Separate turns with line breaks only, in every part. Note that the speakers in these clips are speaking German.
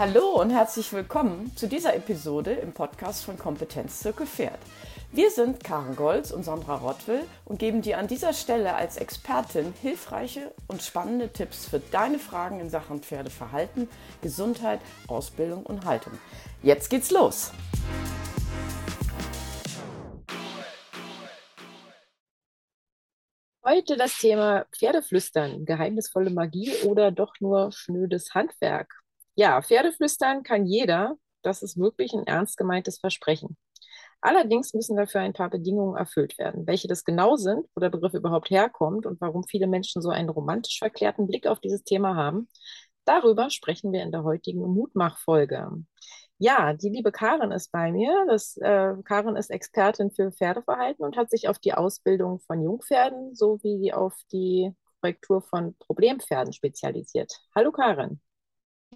Hallo und herzlich willkommen zu dieser Episode im Podcast von Kompetenzzirkel Pferd. Wir sind Karen Golz und Sandra Rottwill und geben dir an dieser Stelle als Expertin hilfreiche und spannende Tipps für deine Fragen in Sachen Pferdeverhalten, Gesundheit, Ausbildung und Haltung. Jetzt geht's los!
Heute das Thema Pferdeflüstern, geheimnisvolle Magie oder doch nur schnödes Handwerk. Ja, Pferdeflüstern kann jeder. Das ist wirklich ein ernst gemeintes Versprechen. Allerdings müssen dafür ein paar Bedingungen erfüllt werden. Welche das genau sind, wo der Begriff überhaupt herkommt und warum viele Menschen so einen romantisch verklärten Blick auf dieses Thema haben, darüber sprechen wir in der heutigen Mutmachfolge. Ja, die liebe Karin ist bei mir. Das, äh, Karin ist Expertin für Pferdeverhalten und hat sich auf die Ausbildung von Jungpferden sowie auf die Korrektur von Problempferden spezialisiert. Hallo Karin.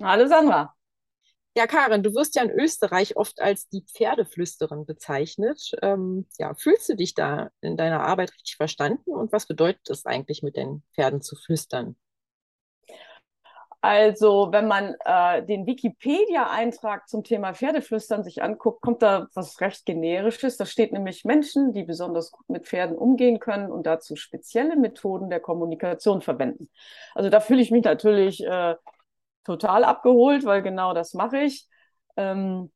Hallo Sandra.
Ja, Karin, du wirst ja in Österreich oft als die Pferdeflüsterin bezeichnet. Ähm, ja, fühlst du dich da in deiner Arbeit richtig verstanden und was bedeutet es eigentlich, mit den Pferden zu flüstern?
Also, wenn man äh, den Wikipedia-Eintrag zum Thema Pferdeflüstern sich anguckt, kommt da was recht generisches. Da steht nämlich Menschen, die besonders gut mit Pferden umgehen können und dazu spezielle Methoden der Kommunikation verwenden. Also da fühle ich mich natürlich äh, total abgeholt, weil genau das mache ich ähm,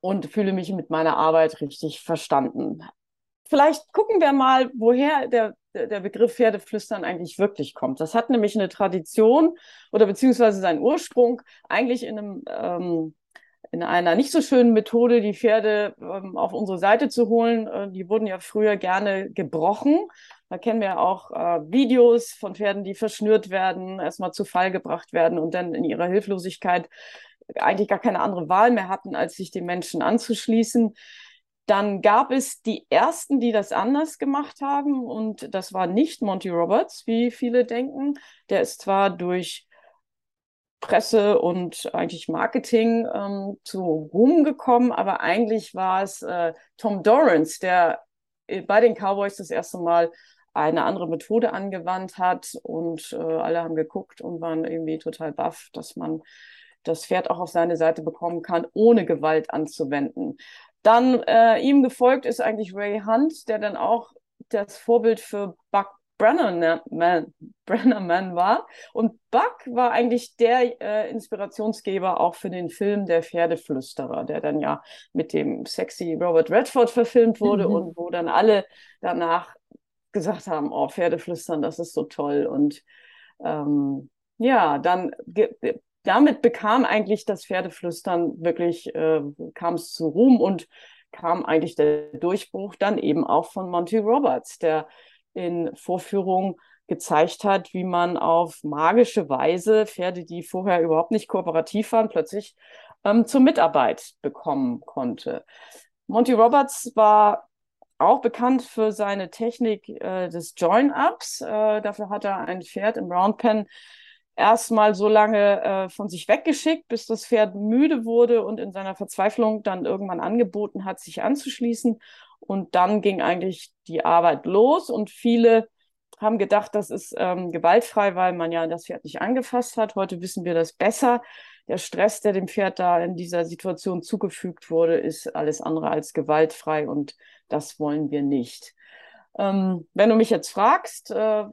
und fühle mich mit meiner Arbeit richtig verstanden. Vielleicht gucken wir mal, woher der, der Begriff Pferdeflüstern eigentlich wirklich kommt. Das hat nämlich eine Tradition oder beziehungsweise seinen Ursprung eigentlich in einem ähm, in einer nicht so schönen Methode, die Pferde ähm, auf unsere Seite zu holen. Äh, die wurden ja früher gerne gebrochen. Da kennen wir auch äh, Videos von Pferden, die verschnürt werden, erstmal zu Fall gebracht werden und dann in ihrer Hilflosigkeit eigentlich gar keine andere Wahl mehr hatten, als sich den Menschen anzuschließen. Dann gab es die ersten, die das anders gemacht haben und das war nicht Monty Roberts, wie viele denken. Der ist zwar durch Presse und eigentlich Marketing ähm, zu Ruhm gekommen, aber eigentlich war es äh, Tom Dorrance, der äh, bei den Cowboys das erste Mal eine andere Methode angewandt hat und äh, alle haben geguckt und waren irgendwie total baff, dass man das Pferd auch auf seine Seite bekommen kann, ohne Gewalt anzuwenden. Dann äh, ihm gefolgt ist eigentlich Ray Hunt, der dann auch das Vorbild für Buck Brennerman, Brennerman war. Und Buck war eigentlich der äh, Inspirationsgeber auch für den Film Der Pferdeflüsterer, der dann ja mit dem sexy Robert Redford verfilmt wurde mhm. und wo dann alle danach gesagt haben, oh, Pferdeflüstern, das ist so toll. Und ähm, ja, dann damit bekam eigentlich das Pferdeflüstern wirklich, äh, kam es zu Ruhm und kam eigentlich der Durchbruch dann eben auch von Monty Roberts, der in Vorführungen gezeigt hat, wie man auf magische Weise Pferde, die vorher überhaupt nicht kooperativ waren, plötzlich ähm, zur Mitarbeit bekommen konnte. Monty Roberts war auch bekannt für seine Technik äh, des Join-Ups. Äh, dafür hat er ein Pferd im Round Pen erstmal so lange äh, von sich weggeschickt, bis das Pferd müde wurde und in seiner Verzweiflung dann irgendwann angeboten hat, sich anzuschließen. Und dann ging eigentlich die Arbeit los und viele haben gedacht, das ist ähm, gewaltfrei, weil man ja das Pferd nicht angefasst hat. Heute wissen wir das besser. Der Stress, der dem Pferd da in dieser Situation zugefügt wurde, ist alles andere als gewaltfrei und das wollen wir nicht. Ähm, wenn du mich jetzt fragst, äh,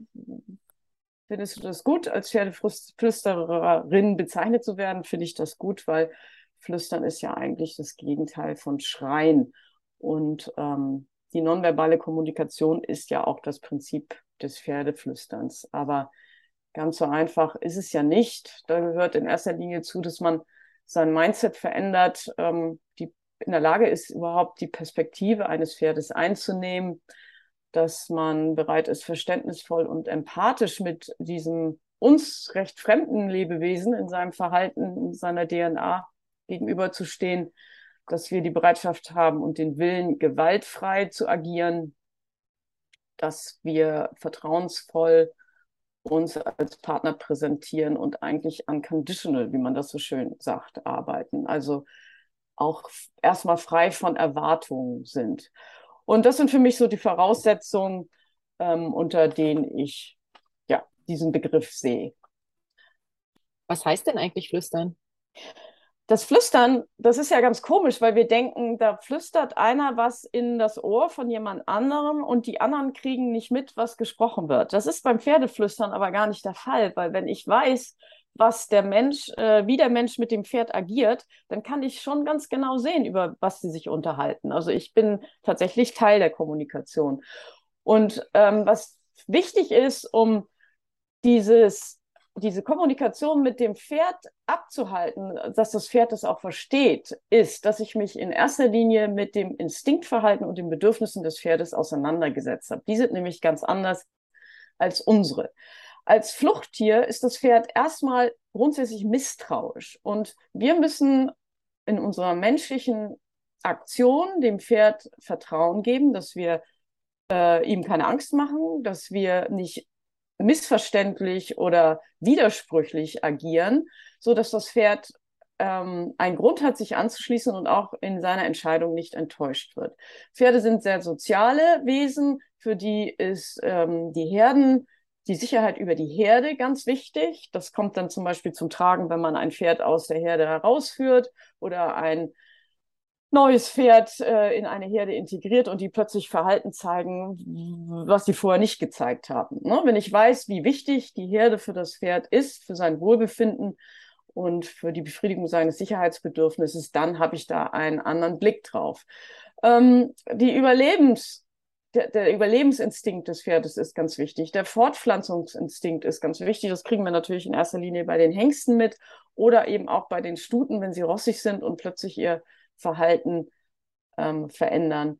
findest du das gut, als Pferdeflüstererin bezeichnet zu werden, finde ich das gut, weil Flüstern ist ja eigentlich das Gegenteil von Schreien. Und ähm, die nonverbale Kommunikation ist ja auch das Prinzip des Pferdeflüsterns. Aber ganz so einfach ist es ja nicht. Da gehört in erster Linie zu, dass man sein Mindset verändert, ähm, die in der Lage ist, überhaupt die Perspektive eines Pferdes einzunehmen, dass man bereit ist, verständnisvoll und empathisch mit diesem uns recht fremden Lebewesen in seinem Verhalten, in seiner DNA gegenüberzustehen dass wir die Bereitschaft haben und den Willen, gewaltfrei zu agieren, dass wir vertrauensvoll uns als Partner präsentieren und eigentlich unconditional, wie man das so schön sagt, arbeiten. Also auch erstmal frei von Erwartungen sind. Und das sind für mich so die Voraussetzungen, ähm, unter denen ich ja, diesen Begriff sehe.
Was heißt denn eigentlich flüstern?
Das Flüstern, das ist ja ganz komisch, weil wir denken, da flüstert einer was in das Ohr von jemand anderem und die anderen kriegen nicht mit, was gesprochen wird. Das ist beim Pferdeflüstern aber gar nicht der Fall, weil wenn ich weiß, was der Mensch, äh, wie der Mensch mit dem Pferd agiert, dann kann ich schon ganz genau sehen, über was sie sich unterhalten. Also ich bin tatsächlich Teil der Kommunikation. Und ähm, was wichtig ist, um dieses diese Kommunikation mit dem Pferd abzuhalten, dass das Pferd das auch versteht, ist, dass ich mich in erster Linie mit dem Instinktverhalten und den Bedürfnissen des Pferdes auseinandergesetzt habe. Die sind nämlich ganz anders als unsere. Als Fluchttier ist das Pferd erstmal grundsätzlich misstrauisch und wir müssen in unserer menschlichen Aktion dem Pferd Vertrauen geben, dass wir äh, ihm keine Angst machen, dass wir nicht missverständlich oder widersprüchlich agieren, so dass das Pferd ähm, einen Grund hat, sich anzuschließen und auch in seiner Entscheidung nicht enttäuscht wird. Pferde sind sehr soziale Wesen, für die ist ähm, die Herden, die Sicherheit über die Herde ganz wichtig. Das kommt dann zum Beispiel zum Tragen, wenn man ein Pferd aus der Herde herausführt oder ein neues Pferd äh, in eine Herde integriert und die plötzlich Verhalten zeigen, was sie vorher nicht gezeigt haben. Ne? Wenn ich weiß, wie wichtig die Herde für das Pferd ist, für sein Wohlbefinden und für die Befriedigung seines Sicherheitsbedürfnisses, dann habe ich da einen anderen Blick drauf. Ähm, die Überlebens der, der, Überlebensinstinkt des Pferdes ist ganz wichtig. Der Fortpflanzungsinstinkt ist ganz wichtig. Das kriegen wir natürlich in erster Linie bei den Hengsten mit oder eben auch bei den Stuten, wenn sie rossig sind und plötzlich ihr Verhalten ähm, verändern.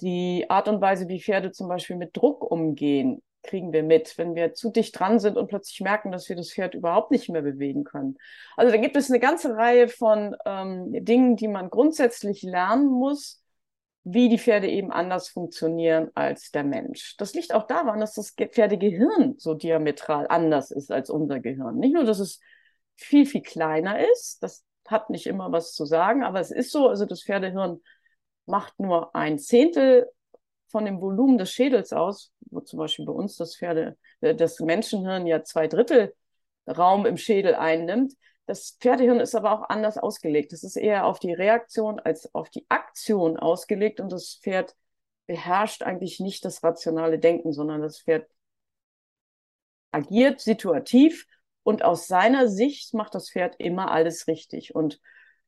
Die Art und Weise, wie Pferde zum Beispiel mit Druck umgehen, kriegen wir mit, wenn wir zu dicht dran sind und plötzlich merken, dass wir das Pferd überhaupt nicht mehr bewegen können. Also da gibt es eine ganze Reihe von ähm, Dingen, die man grundsätzlich lernen muss, wie die Pferde eben anders funktionieren als der Mensch. Das liegt auch daran, dass das Pferdegehirn so diametral anders ist als unser Gehirn. Nicht nur, dass es viel, viel kleiner ist, das hat nicht immer was zu sagen, aber es ist so, also das Pferdehirn macht nur ein Zehntel von dem Volumen des Schädels aus, wo zum Beispiel bei uns das Pferde, äh, das Menschenhirn ja zwei Drittel Raum im Schädel einnimmt. Das Pferdehirn ist aber auch anders ausgelegt. Es ist eher auf die Reaktion als auf die Aktion ausgelegt und das Pferd beherrscht eigentlich nicht das rationale Denken, sondern das Pferd agiert situativ und aus seiner Sicht macht das Pferd immer alles richtig. Und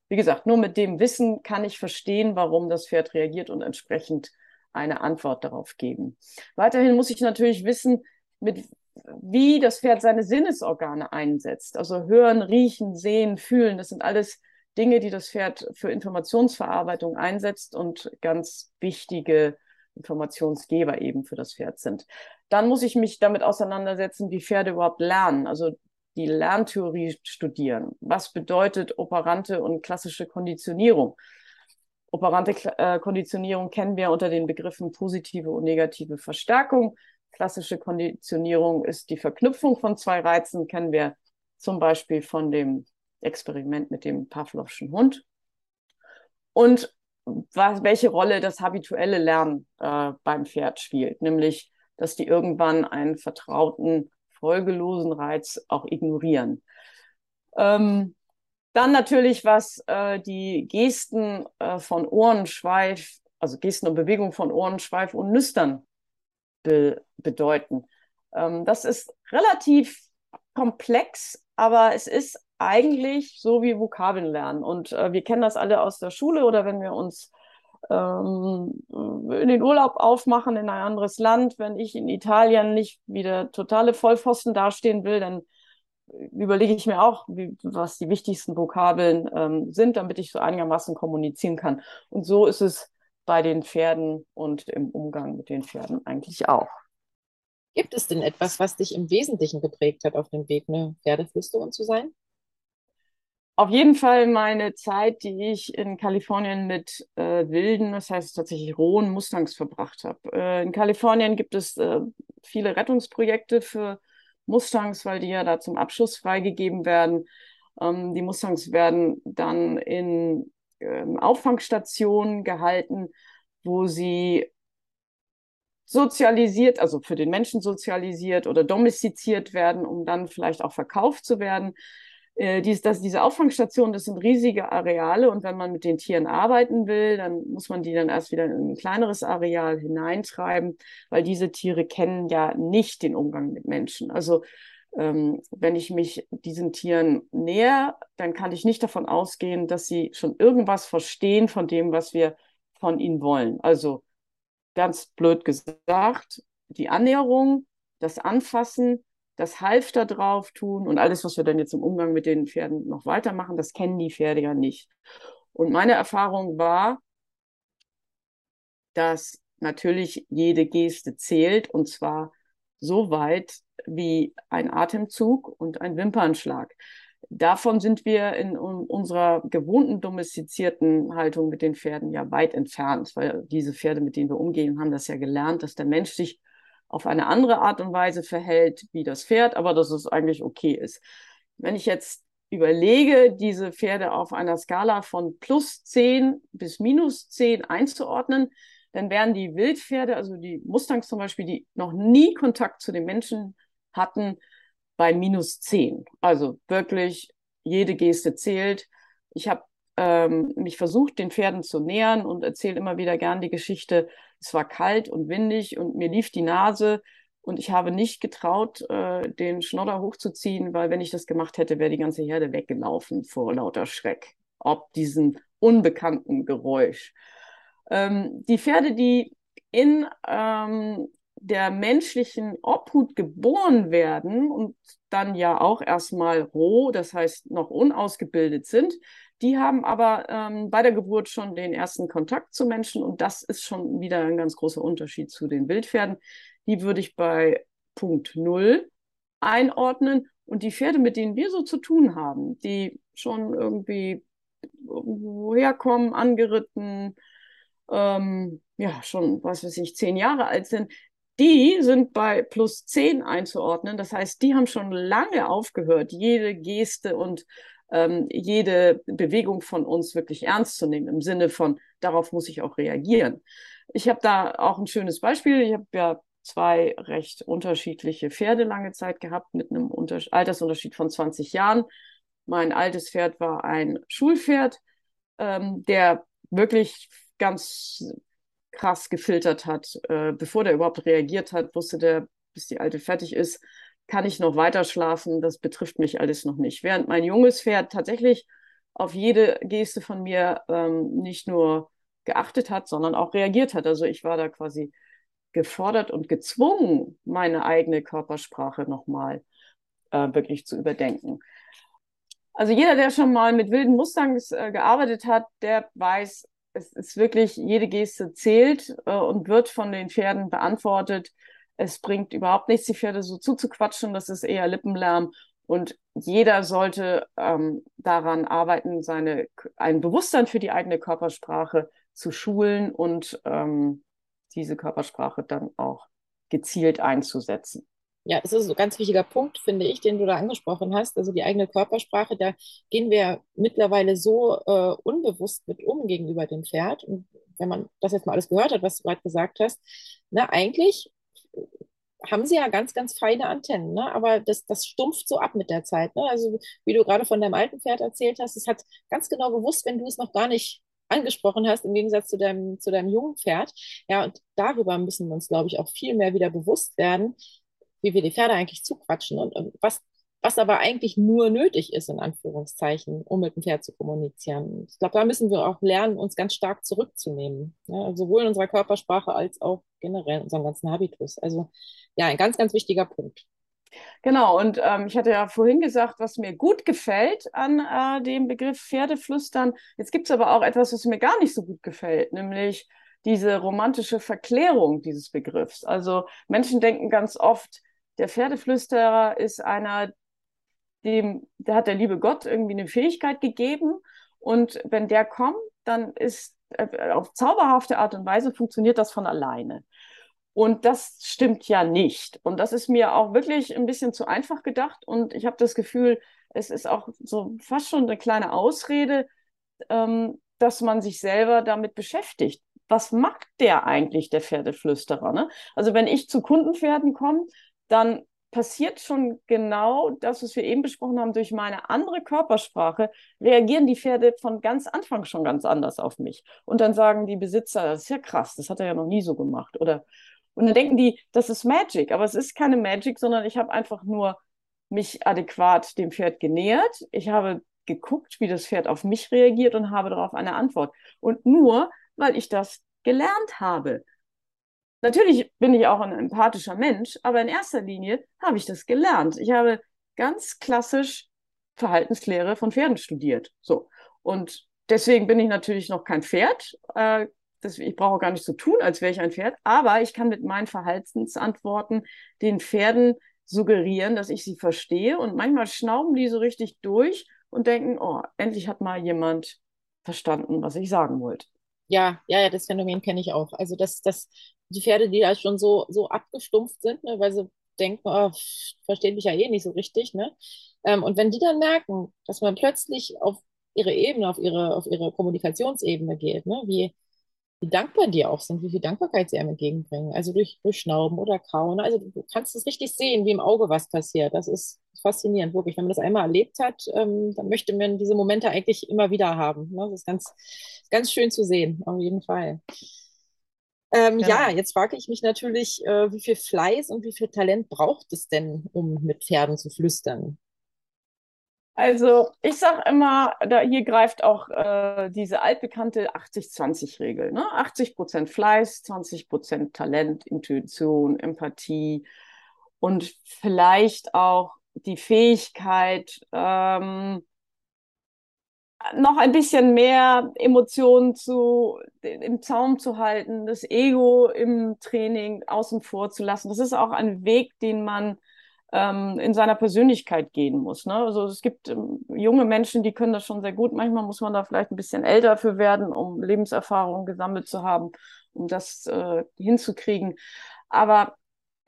wie gesagt, nur mit dem Wissen kann ich verstehen, warum das Pferd reagiert und entsprechend eine Antwort darauf geben. Weiterhin muss ich natürlich wissen, mit wie das Pferd seine Sinnesorgane einsetzt. Also hören, riechen, sehen, fühlen, das sind alles Dinge, die das Pferd für Informationsverarbeitung einsetzt und ganz wichtige Informationsgeber eben für das Pferd sind. Dann muss ich mich damit auseinandersetzen, wie Pferde überhaupt lernen. Also die Lerntheorie studieren. Was bedeutet operante und klassische Konditionierung? Operante äh, Konditionierung kennen wir unter den Begriffen positive und negative Verstärkung. Klassische Konditionierung ist die Verknüpfung von zwei Reizen, kennen wir zum Beispiel von dem Experiment mit dem Pavlovschen Hund. Und was, welche Rolle das habituelle Lernen äh, beim Pferd spielt, nämlich, dass die irgendwann einen vertrauten folgelosen Reiz auch ignorieren. Ähm, dann natürlich, was äh, die Gesten äh, von Ohrenschweif, also Gesten und Bewegung von Ohrenschweif und Nüstern be bedeuten. Ähm, das ist relativ komplex, aber es ist eigentlich so wie Vokabeln lernen. Und äh, wir kennen das alle aus der Schule oder wenn wir uns ähm, in den Urlaub aufmachen in ein anderes Land. Wenn ich in Italien nicht wieder totale Vollpfosten dastehen will, dann überlege ich mir auch, wie, was die wichtigsten Vokabeln ähm, sind, damit ich so einigermaßen kommunizieren kann. Und so ist es bei den Pferden und im Umgang mit den Pferden eigentlich auch.
Gibt es denn etwas, was dich im Wesentlichen geprägt hat, auf dem Weg, eine Pferdeflüsterin zu sein?
Auf jeden Fall meine Zeit, die ich in Kalifornien mit äh, wilden, das heißt tatsächlich rohen Mustangs verbracht habe. Äh, in Kalifornien gibt es äh, viele Rettungsprojekte für Mustangs, weil die ja da zum Abschuss freigegeben werden. Ähm, die Mustangs werden dann in ähm, Auffangstationen gehalten, wo sie sozialisiert, also für den Menschen sozialisiert oder domestiziert werden, um dann vielleicht auch verkauft zu werden. Äh, dies, das, diese Auffangstationen, das sind riesige Areale und wenn man mit den Tieren arbeiten will, dann muss man die dann erst wieder in ein kleineres Areal hineintreiben, weil diese Tiere kennen ja nicht den Umgang mit Menschen. Also ähm, wenn ich mich diesen Tieren näher, dann kann ich nicht davon ausgehen, dass sie schon irgendwas verstehen von dem, was wir von ihnen wollen. Also ganz blöd gesagt, die Annäherung, das Anfassen, das Halfter drauf tun und alles, was wir dann jetzt im Umgang mit den Pferden noch weitermachen, das kennen die Pferde ja nicht. Und meine Erfahrung war, dass natürlich jede Geste zählt und zwar so weit wie ein Atemzug und ein Wimpernschlag. Davon sind wir in unserer gewohnten domestizierten Haltung mit den Pferden ja weit entfernt, weil diese Pferde, mit denen wir umgehen, haben das ja gelernt, dass der Mensch sich auf eine andere Art und Weise verhält wie das Pferd, aber dass es eigentlich okay ist. Wenn ich jetzt überlege, diese Pferde auf einer Skala von plus 10 bis minus 10 einzuordnen, dann wären die Wildpferde, also die Mustangs zum Beispiel, die noch nie Kontakt zu den Menschen hatten, bei minus 10. Also wirklich jede Geste zählt. Ich habe ähm, mich versucht, den Pferden zu nähern und erzähle immer wieder gern die Geschichte. Es war kalt und windig und mir lief die Nase und ich habe nicht getraut, äh, den Schnodder hochzuziehen, weil wenn ich das gemacht hätte, wäre die ganze Herde weggelaufen vor lauter Schreck, ob diesen unbekannten Geräusch. Ähm, die Pferde, die in ähm, der menschlichen Obhut geboren werden und dann ja auch erstmal roh, das heißt noch unausgebildet sind, die haben aber ähm, bei der Geburt schon den ersten Kontakt zu Menschen und das ist schon wieder ein ganz großer Unterschied zu den Wildpferden. Die würde ich bei Punkt Null einordnen und die Pferde, mit denen wir so zu tun haben, die schon irgendwie woherkommen, angeritten, ähm, ja, schon, was weiß ich, zehn Jahre alt sind, die sind bei plus zehn einzuordnen. Das heißt, die haben schon lange aufgehört, jede Geste und ähm, jede Bewegung von uns wirklich ernst zu nehmen, im Sinne von, darauf muss ich auch reagieren. Ich habe da auch ein schönes Beispiel. Ich habe ja zwei recht unterschiedliche Pferde lange Zeit gehabt, mit einem Unter Altersunterschied von 20 Jahren. Mein altes Pferd war ein Schulpferd, ähm, der wirklich ganz krass gefiltert hat. Äh, bevor der überhaupt reagiert hat, wusste der, bis die Alte fertig ist, kann ich noch weiter schlafen, das betrifft mich alles noch nicht. Während mein junges Pferd tatsächlich auf jede Geste von mir ähm, nicht nur geachtet hat, sondern auch reagiert hat. Also ich war da quasi gefordert und gezwungen, meine eigene Körpersprache nochmal äh, wirklich zu überdenken. Also jeder, der schon mal mit wilden Mustangs äh, gearbeitet hat, der weiß, es ist wirklich, jede Geste zählt äh, und wird von den Pferden beantwortet. Es bringt überhaupt nichts, die Pferde so zuzuquatschen, das ist eher Lippenlärm. Und jeder sollte ähm, daran arbeiten, seine, ein Bewusstsein für die eigene Körpersprache zu schulen und ähm, diese Körpersprache dann auch gezielt einzusetzen.
Ja, das ist ein ganz wichtiger Punkt, finde ich, den du da angesprochen hast. Also die eigene Körpersprache, da gehen wir mittlerweile so äh, unbewusst mit um gegenüber dem Pferd. Und wenn man das jetzt mal alles gehört hat, was du gerade gesagt hast, na, eigentlich haben sie ja ganz, ganz feine Antennen, ne? aber das, das stumpft so ab mit der Zeit. Ne? Also wie du gerade von deinem alten Pferd erzählt hast, es hat ganz genau gewusst, wenn du es noch gar nicht angesprochen hast, im Gegensatz zu deinem, zu deinem jungen Pferd. Ja, und darüber müssen wir uns, glaube ich, auch viel mehr wieder bewusst werden, wie wir die Pferde eigentlich zuquatschen und, und was, was aber eigentlich nur nötig ist, in Anführungszeichen, um mit dem Pferd zu kommunizieren. Ich glaube, da müssen wir auch lernen, uns ganz stark zurückzunehmen. Ja, sowohl in unserer Körpersprache als auch generell in unserem ganzen Habitus. Also ja, ein ganz, ganz wichtiger Punkt.
Genau, und ähm, ich hatte ja vorhin gesagt, was mir gut gefällt an äh, dem Begriff Pferdeflüstern. Jetzt gibt es aber auch etwas, was mir gar nicht so gut gefällt, nämlich diese romantische Verklärung dieses Begriffs. Also Menschen denken ganz oft, der Pferdeflüsterer ist einer, dem, der hat der liebe Gott irgendwie eine Fähigkeit gegeben. Und wenn der kommt, dann ist äh, auf zauberhafte Art und Weise funktioniert das von alleine. Und das stimmt ja nicht. Und das ist mir auch wirklich ein bisschen zu einfach gedacht. Und ich habe das Gefühl, es ist auch so fast schon eine kleine Ausrede, ähm, dass man sich selber damit beschäftigt. Was macht der eigentlich, der Pferdeflüsterer? Ne? Also wenn ich zu Kundenpferden komme, dann passiert schon genau das, was wir eben besprochen haben, durch meine andere Körpersprache, reagieren die Pferde von ganz Anfang schon ganz anders auf mich. Und dann sagen die Besitzer, das ist ja krass, das hat er ja noch nie so gemacht. Oder und dann denken die, das ist Magic, aber es ist keine Magic, sondern ich habe einfach nur mich adäquat dem Pferd genähert. Ich habe geguckt, wie das Pferd auf mich reagiert und habe darauf eine Antwort. Und nur, weil ich das gelernt habe. Natürlich bin ich auch ein empathischer Mensch, aber in erster Linie habe ich das gelernt. Ich habe ganz klassisch Verhaltenslehre von Pferden studiert. So. Und deswegen bin ich natürlich noch kein Pferd. Äh, das, ich brauche gar nicht so tun, als wäre ich ein Pferd, aber ich kann mit meinen Verhaltensantworten den Pferden suggerieren, dass ich sie verstehe. Und manchmal schnauben die so richtig durch und denken, oh, endlich hat mal jemand verstanden, was ich sagen wollte.
Ja, ja, ja, das Phänomen kenne ich auch. Also, dass, dass die Pferde, die ja schon so, so abgestumpft sind, ne, weil sie denken, oh, verstehen mich ja eh nicht so richtig, ne? Ähm, und wenn die dann merken, dass man plötzlich auf ihre Ebene, auf ihre, auf ihre Kommunikationsebene geht, ne? Wie, wie dankbar die auch sind, wie viel Dankbarkeit sie einem entgegenbringen. Also durch, durch Schnauben oder Kauen. Also du kannst es richtig sehen, wie im Auge was passiert. Das ist faszinierend, wirklich. Wenn man das einmal erlebt hat, ähm, dann möchte man diese Momente eigentlich immer wieder haben. Ne? Das ist ganz, ganz schön zu sehen, auf jeden Fall. Ähm, ja. ja. jetzt frage ich mich natürlich, äh, wie viel Fleiß und wie viel Talent braucht es denn, um mit Pferden zu flüstern?
Also ich sage immer, da hier greift auch äh, diese altbekannte 80-20-Regel. Ne? 80 Prozent Fleiß, 20 Prozent Talent, Intuition, Empathie und vielleicht auch die Fähigkeit, ähm, noch ein bisschen mehr Emotionen zu, im Zaum zu halten, das Ego im Training außen vor zu lassen. Das ist auch ein Weg, den man ähm, in seiner Persönlichkeit gehen muss. Ne? Also es gibt ähm, junge Menschen, die können das schon sehr gut. Manchmal muss man da vielleicht ein bisschen älter für werden, um Lebenserfahrung gesammelt zu haben, um das äh, hinzukriegen. Aber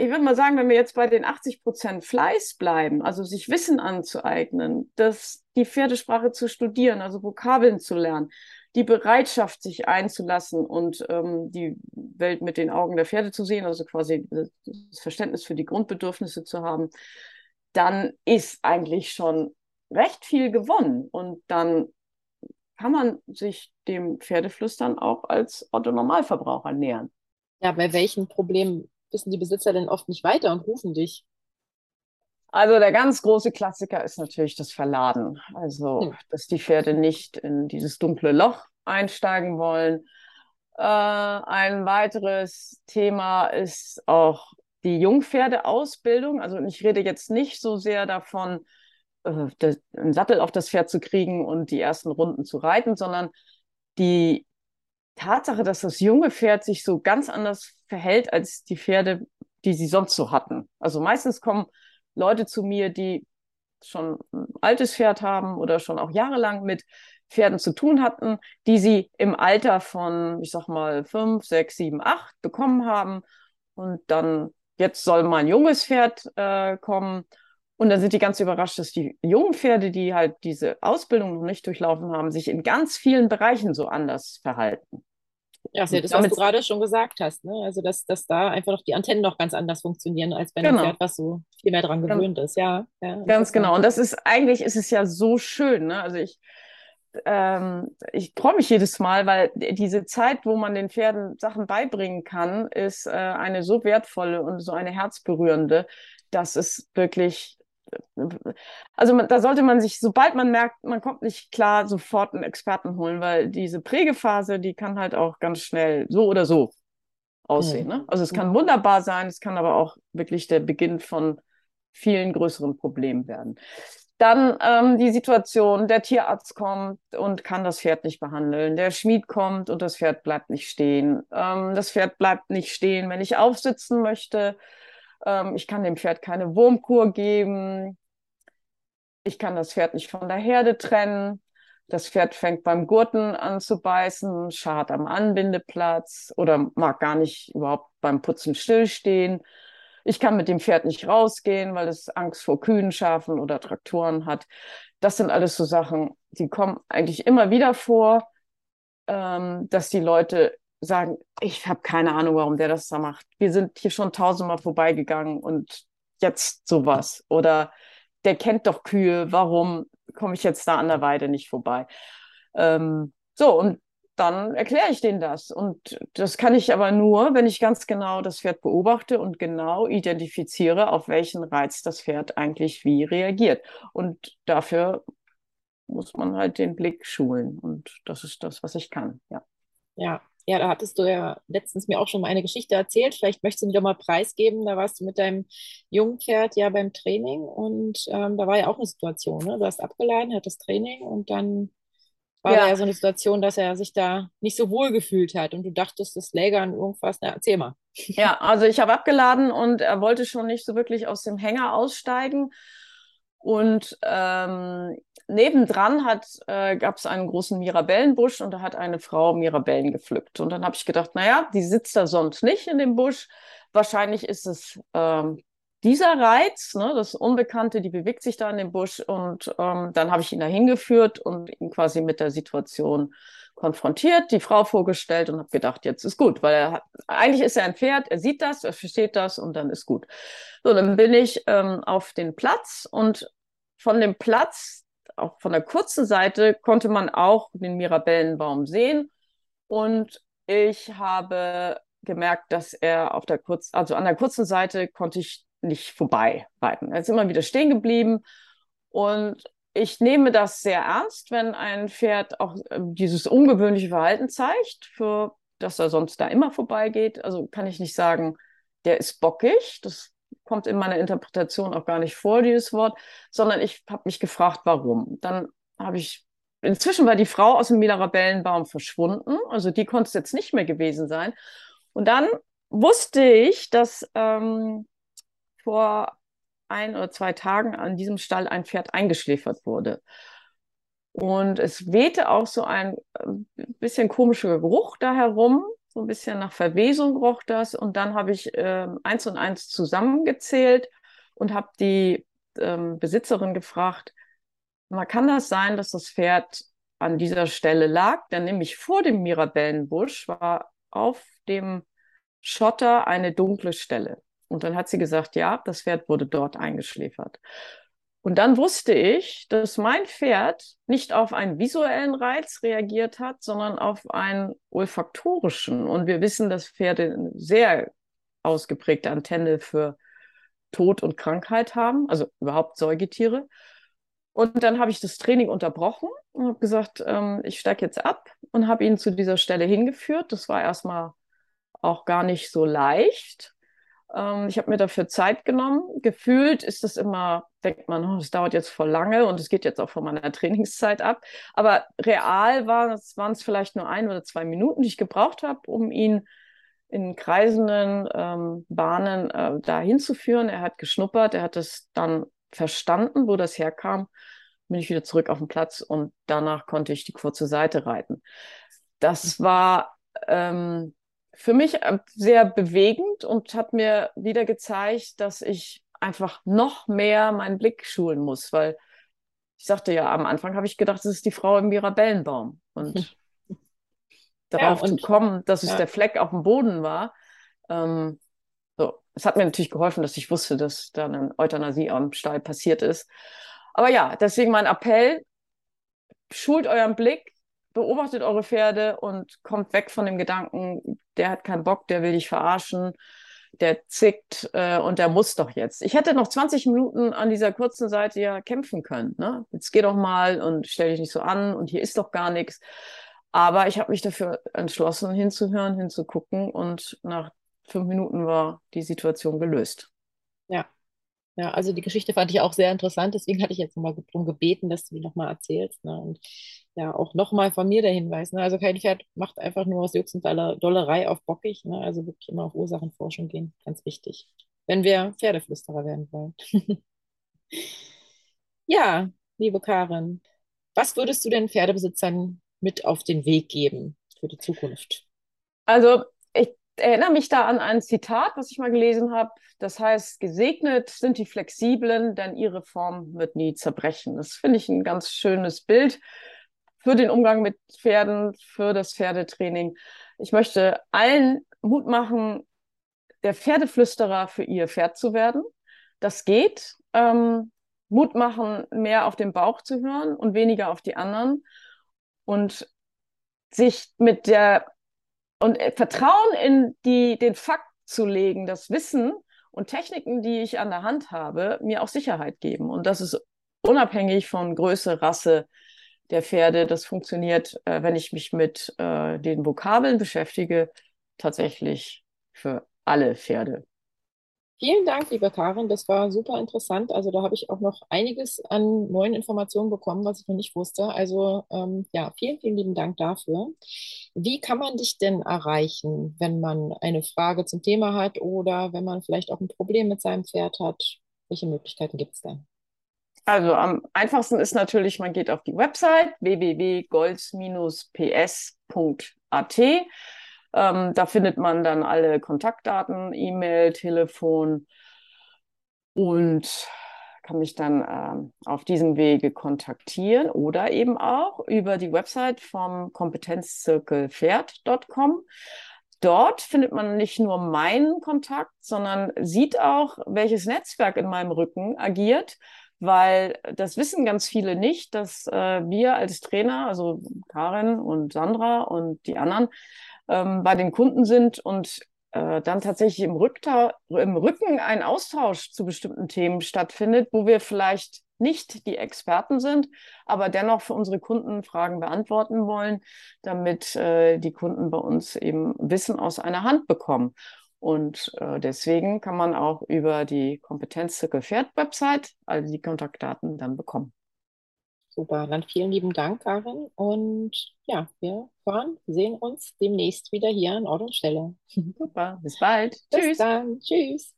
ich würde mal sagen, wenn wir jetzt bei den 80 Prozent Fleiß bleiben, also sich Wissen anzueignen, dass die Pferdesprache zu studieren, also Vokabeln zu lernen, die Bereitschaft, sich einzulassen und ähm, die Welt mit den Augen der Pferde zu sehen, also quasi das Verständnis für die Grundbedürfnisse zu haben, dann ist eigentlich schon recht viel gewonnen. Und dann kann man sich dem Pferdeflüstern auch als Otto-Normalverbraucher nähern.
Ja, bei welchen Problemen wissen die Besitzer denn oft nicht weiter und rufen dich?
Also der ganz große Klassiker ist natürlich das Verladen. Also, hm. dass die Pferde nicht in dieses dunkle Loch einsteigen wollen. Äh, ein weiteres Thema ist auch die Jungpferdeausbildung. Also ich rede jetzt nicht so sehr davon, äh, das, einen Sattel auf das Pferd zu kriegen und die ersten Runden zu reiten, sondern die Tatsache, dass das junge Pferd sich so ganz anders verhält als die Pferde, die sie sonst so hatten. Also meistens kommen Leute zu mir, die schon ein altes Pferd haben oder schon auch jahrelang mit Pferden zu tun hatten, die sie im Alter von, ich sag mal, fünf, sechs, sieben, acht bekommen haben. Und dann, jetzt soll mal ein junges Pferd äh, kommen. Und dann sind die ganz überrascht, dass die jungen Pferde, die halt diese Ausbildung noch nicht durchlaufen haben, sich in ganz vielen Bereichen so anders verhalten.
Ja, das, ist das, was du gerade schon gesagt hast. Ne? Also, dass, dass da einfach noch die Antennen noch ganz anders funktionieren, als einem genau. Pferd, was so viel mehr dran gewöhnt ist. Ja,
ja ganz genau. Und das ist eigentlich ist es ja so schön. Ne? Also ich, ähm, ich freue mich jedes Mal, weil diese Zeit, wo man den Pferden Sachen beibringen kann, ist äh, eine so wertvolle und so eine herzberührende, dass es wirklich also man, da sollte man sich, sobald man merkt, man kommt nicht klar, sofort einen Experten holen, weil diese Prägephase, die kann halt auch ganz schnell so oder so aussehen. Ne? Also es kann wunderbar sein, es kann aber auch wirklich der Beginn von vielen größeren Problemen werden. Dann ähm, die Situation, der Tierarzt kommt und kann das Pferd nicht behandeln. Der Schmied kommt und das Pferd bleibt nicht stehen. Ähm, das Pferd bleibt nicht stehen, wenn ich aufsitzen möchte. Ähm, ich kann dem Pferd keine Wurmkur geben. Ich kann das Pferd nicht von der Herde trennen. Das Pferd fängt beim Gurten an zu beißen, schart am Anbindeplatz oder mag gar nicht überhaupt beim Putzen stillstehen. Ich kann mit dem Pferd nicht rausgehen, weil es Angst vor Kühen, Schafen oder Traktoren hat. Das sind alles so Sachen, die kommen eigentlich immer wieder vor, ähm, dass die Leute sagen, ich habe keine Ahnung, warum der das da macht. Wir sind hier schon tausendmal vorbeigegangen und jetzt sowas? Oder der kennt doch Kühe, warum komme ich jetzt da an der Weide nicht vorbei? Ähm, so, und dann erkläre ich denen das. Und das kann ich aber nur, wenn ich ganz genau das Pferd beobachte und genau identifiziere, auf welchen Reiz das Pferd eigentlich wie reagiert. Und dafür muss man halt den Blick schulen. Und das ist das, was ich kann, ja.
Ja, ja, da hattest du ja letztens mir auch schon mal eine Geschichte erzählt. Vielleicht möchtest du mir doch mal preisgeben. Da warst du mit deinem jungen Pferd ja beim Training und ähm, da war ja auch eine Situation. Ne? Du hast abgeladen, hattest Training und dann war ja. da ja so eine Situation, dass er sich da nicht so wohl gefühlt hat und du dachtest, das läge an irgendwas. Na, erzähl mal.
Ja, also ich habe abgeladen und er wollte schon nicht so wirklich aus dem Hänger aussteigen. Und ähm, nebendran äh, gab es einen großen Mirabellenbusch und da hat eine Frau Mirabellen gepflückt. Und dann habe ich gedacht, naja, die sitzt da sonst nicht in dem Busch. Wahrscheinlich ist es ähm, dieser Reiz, ne, das Unbekannte, die bewegt sich da in dem Busch. Und ähm, dann habe ich ihn da hingeführt und ihn quasi mit der Situation konfrontiert, die Frau vorgestellt und habe gedacht, jetzt ist gut, weil er hat, eigentlich ist er ein Pferd, er sieht das, er versteht das und dann ist gut. So, dann bin ich ähm, auf den Platz und von dem Platz, auch von der kurzen Seite, konnte man auch den Mirabellenbaum sehen und ich habe gemerkt, dass er auf der kurz, also an der kurzen Seite konnte ich nicht vorbei reiten. Er ist immer wieder stehen geblieben und ich nehme das sehr ernst, wenn ein Pferd auch äh, dieses ungewöhnliche Verhalten zeigt, für dass er sonst da immer vorbeigeht. Also kann ich nicht sagen, der ist bockig. Das kommt in meiner Interpretation auch gar nicht vor, dieses Wort, sondern ich habe mich gefragt, warum. Dann habe ich, inzwischen war die Frau aus dem Mirabellenbaum verschwunden, also die konnte es jetzt nicht mehr gewesen sein. Und dann wusste ich, dass ähm, vor ein oder zwei Tagen an diesem Stall ein Pferd eingeschläfert wurde. Und es wehte auch so ein äh, bisschen komischer Geruch da herum, so ein bisschen nach Verwesung roch das. Und dann habe ich äh, eins und eins zusammengezählt und habe die ähm, Besitzerin gefragt, man kann das sein, dass das Pferd an dieser Stelle lag, denn nämlich vor dem Mirabellenbusch war auf dem Schotter eine dunkle Stelle. Und dann hat sie gesagt, ja, das Pferd wurde dort eingeschläfert. Und dann wusste ich, dass mein Pferd nicht auf einen visuellen Reiz reagiert hat, sondern auf einen olfaktorischen. Und wir wissen, dass Pferde eine sehr ausgeprägte Antenne für Tod und Krankheit haben, also überhaupt Säugetiere. Und dann habe ich das Training unterbrochen und habe gesagt, ähm, ich steige jetzt ab und habe ihn zu dieser Stelle hingeführt. Das war erstmal auch gar nicht so leicht. Ähm, ich habe mir dafür Zeit genommen. Gefühlt ist das immer, denkt man, oh, dauert jetzt voll lange und es geht jetzt auch von meiner Trainingszeit ab. Aber real waren es vielleicht nur ein oder zwei Minuten, die ich gebraucht habe, um ihn in kreisenden ähm, Bahnen äh, dahin zu führen. Er hat geschnuppert, er hat es dann verstanden, wo das herkam. Bin ich wieder zurück auf den Platz und danach konnte ich die kurze Seite reiten. Das war ähm, für mich äh, sehr bewegend und hat mir wieder gezeigt, dass ich einfach noch mehr meinen Blick schulen muss, weil ich sagte ja, am Anfang habe ich gedacht, das ist die Frau im Mirabellenbaum. Und darauf ja, und, zu kommen, dass es ja. der Fleck auf dem Boden war, ähm, so, es hat mir natürlich geholfen, dass ich wusste, dass da eine Euthanasie am Stall passiert ist. Aber ja, deswegen mein Appell, schult euren Blick, beobachtet eure Pferde und kommt weg von dem Gedanken, der hat keinen Bock, der will dich verarschen, der zickt äh, und der muss doch jetzt. Ich hätte noch 20 Minuten an dieser kurzen Seite ja kämpfen können. Ne? Jetzt geh doch mal und stell dich nicht so an und hier ist doch gar nichts. Aber ich habe mich dafür entschlossen, hinzuhören, hinzugucken und nach fünf Minuten war die Situation gelöst.
Ja, ja, also die Geschichte fand ich auch sehr interessant, deswegen hatte ich jetzt nochmal darum gebeten, dass du die nochmal erzählst. Ne? Und ja, auch nochmal von mir der Hinweis. Ne? Also kein Pferd macht einfach nur aus Jux und Dollerei auf bockig. Ne? Also wirklich immer auf Ursachenforschung gehen, ganz wichtig. Wenn wir Pferdeflüsterer werden wollen. ja, liebe Karin, was würdest du den Pferdebesitzern mit auf den Weg geben für die Zukunft?
Also ich erinnere mich da an ein Zitat, was ich mal gelesen habe. Das heißt, gesegnet sind die Flexiblen, denn ihre Form wird nie zerbrechen. Das finde ich ein ganz schönes Bild für den Umgang mit Pferden, für das Pferdetraining. Ich möchte allen Mut machen, der Pferdeflüsterer für ihr Pferd zu werden. das geht. Ähm, Mut machen, mehr auf den Bauch zu hören und weniger auf die anderen und sich mit der und äh, Vertrauen in die, den Fakt zu legen, das Wissen und Techniken, die ich an der Hand habe, mir auch Sicherheit geben. Und das ist unabhängig von Größe, Rasse der Pferde. Das funktioniert, äh, wenn ich mich mit äh, den Vokabeln beschäftige, tatsächlich für alle Pferde.
Vielen Dank, liebe Karin. Das war super interessant. Also da habe ich auch noch einiges an neuen Informationen bekommen, was ich noch nicht wusste. Also ähm, ja, vielen, vielen lieben Dank dafür. Wie kann man dich denn erreichen, wenn man eine Frage zum Thema hat oder wenn man vielleicht auch ein Problem mit seinem Pferd hat? Welche Möglichkeiten gibt es da?
Also am einfachsten ist natürlich, man geht auf die Website www.golds-ps.at. Ähm, da findet man dann alle Kontaktdaten, E-Mail, Telefon und kann mich dann ähm, auf diesem Wege kontaktieren oder eben auch über die Website vom Kompetenzzirkelpferd.com. Dort findet man nicht nur meinen Kontakt, sondern sieht auch, welches Netzwerk in meinem Rücken agiert, weil das wissen ganz viele nicht, dass äh, wir als Trainer, also Karin und Sandra und die anderen, ähm, bei den Kunden sind und äh, dann tatsächlich im, Rückta im Rücken ein Austausch zu bestimmten Themen stattfindet, wo wir vielleicht nicht die Experten sind, aber dennoch für unsere Kunden Fragen beantworten wollen, damit äh, die Kunden bei uns eben Wissen aus einer Hand bekommen. Und äh, deswegen kann man auch über die Kompetenzzirkel Pferd Website all die Kontaktdaten dann bekommen.
Super, dann vielen lieben Dank, Karin. Und ja, wir hören, sehen uns demnächst wieder hier an Ort und Stelle.
Super, bis bald.
Bis Tschüss. dann. Tschüss.